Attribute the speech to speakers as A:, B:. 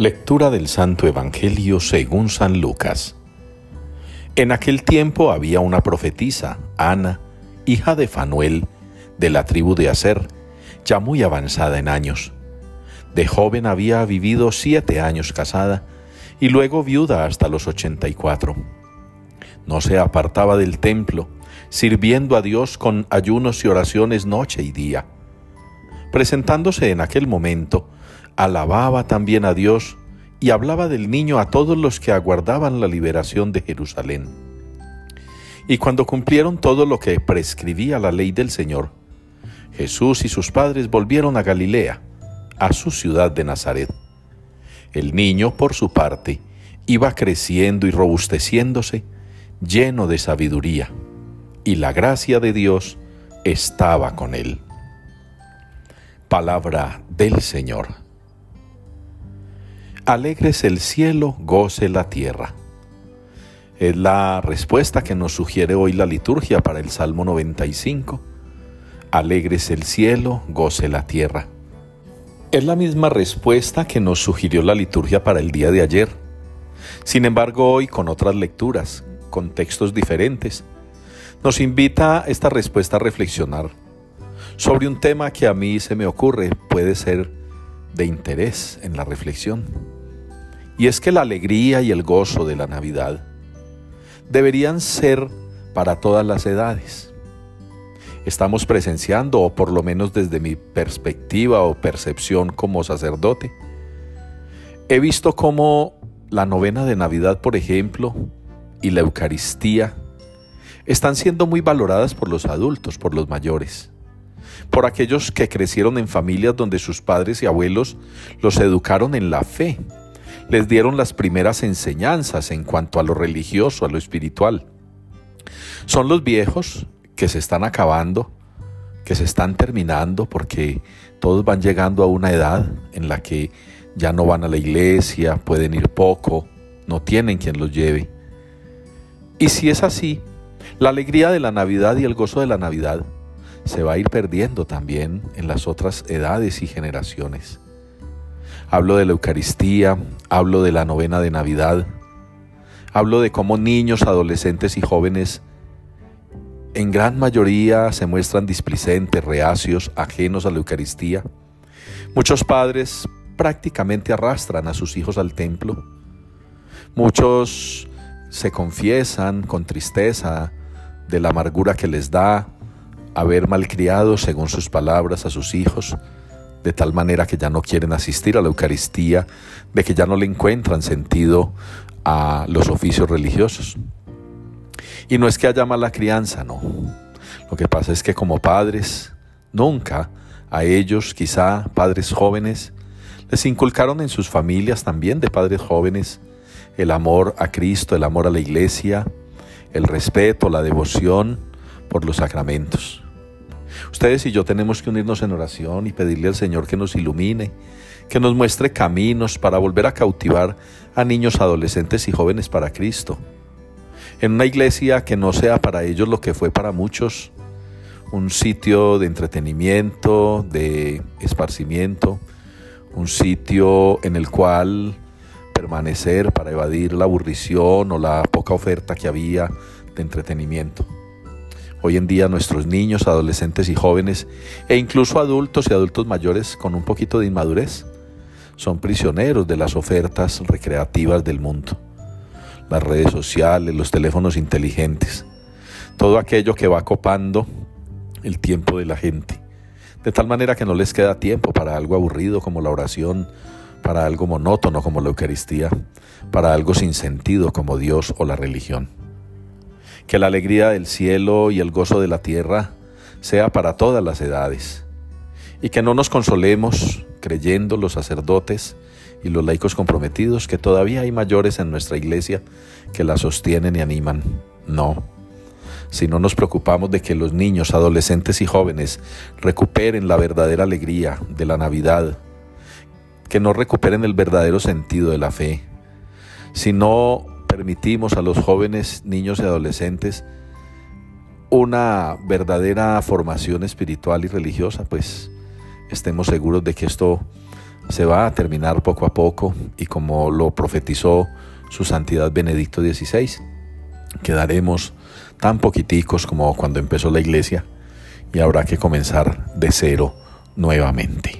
A: Lectura del Santo Evangelio según San Lucas. En aquel tiempo había una profetisa, Ana, hija de Fanuel, de la tribu de Aser, ya muy avanzada en años. De joven había vivido siete años casada y luego viuda hasta los ochenta y cuatro. No se apartaba del templo, sirviendo a Dios con ayunos y oraciones noche y día. Presentándose en aquel momento, alababa también a Dios y hablaba del niño a todos los que aguardaban la liberación de Jerusalén. Y cuando cumplieron todo lo que prescribía la ley del Señor, Jesús y sus padres volvieron a Galilea, a su ciudad de Nazaret. El niño, por su parte, iba creciendo y robusteciéndose, lleno de sabiduría, y la gracia de Dios estaba con él. Palabra del Señor. Alegres el cielo, goce la tierra. Es la respuesta que nos sugiere hoy la liturgia para el Salmo 95. Alegres el cielo, goce la tierra. Es la misma respuesta que nos sugirió la liturgia para el día de ayer. Sin embargo, hoy con otras lecturas, con textos diferentes, nos invita esta respuesta a reflexionar sobre un tema que a mí se me ocurre puede ser de interés en la reflexión. Y es que la alegría y el gozo de la Navidad deberían ser para todas las edades. Estamos presenciando, o por lo menos desde mi perspectiva o percepción como sacerdote, he visto cómo la novena de Navidad, por ejemplo, y la Eucaristía están siendo muy valoradas por los adultos, por los mayores por aquellos que crecieron en familias donde sus padres y abuelos los educaron en la fe, les dieron las primeras enseñanzas en cuanto a lo religioso, a lo espiritual. Son los viejos que se están acabando, que se están terminando porque todos van llegando a una edad en la que ya no van a la iglesia, pueden ir poco, no tienen quien los lleve. Y si es así, la alegría de la Navidad y el gozo de la Navidad se va a ir perdiendo también en las otras edades y generaciones. Hablo de la Eucaristía, hablo de la novena de Navidad, hablo de cómo niños, adolescentes y jóvenes en gran mayoría se muestran displicentes, reacios, ajenos a la Eucaristía. Muchos padres prácticamente arrastran a sus hijos al templo. Muchos se confiesan con tristeza de la amargura que les da haber malcriado, según sus palabras, a sus hijos, de tal manera que ya no quieren asistir a la Eucaristía, de que ya no le encuentran sentido a los oficios religiosos. Y no es que haya mala crianza, no. Lo que pasa es que como padres, nunca a ellos, quizá padres jóvenes, les inculcaron en sus familias también de padres jóvenes el amor a Cristo, el amor a la iglesia, el respeto, la devoción por los sacramentos. Ustedes y yo tenemos que unirnos en oración y pedirle al Señor que nos ilumine, que nos muestre caminos para volver a cautivar a niños, adolescentes y jóvenes para Cristo. En una iglesia que no sea para ellos lo que fue para muchos, un sitio de entretenimiento, de esparcimiento, un sitio en el cual permanecer para evadir la aburrición o la poca oferta que había de entretenimiento. Hoy en día nuestros niños, adolescentes y jóvenes, e incluso adultos y adultos mayores con un poquito de inmadurez, son prisioneros de las ofertas recreativas del mundo. Las redes sociales, los teléfonos inteligentes, todo aquello que va copando el tiempo de la gente, de tal manera que no les queda tiempo para algo aburrido como la oración, para algo monótono como la Eucaristía, para algo sin sentido como Dios o la religión que la alegría del cielo y el gozo de la tierra sea para todas las edades, y que no nos consolemos creyendo los sacerdotes y los laicos comprometidos que todavía hay mayores en nuestra iglesia que la sostienen y animan. No, si no nos preocupamos de que los niños, adolescentes y jóvenes recuperen la verdadera alegría de la Navidad, que no recuperen el verdadero sentido de la fe, si no permitimos a los jóvenes, niños y adolescentes una verdadera formación espiritual y religiosa, pues estemos seguros de que esto se va a terminar poco a poco y como lo profetizó su santidad Benedicto XVI, quedaremos tan poquiticos como cuando empezó la iglesia y habrá que comenzar de cero nuevamente.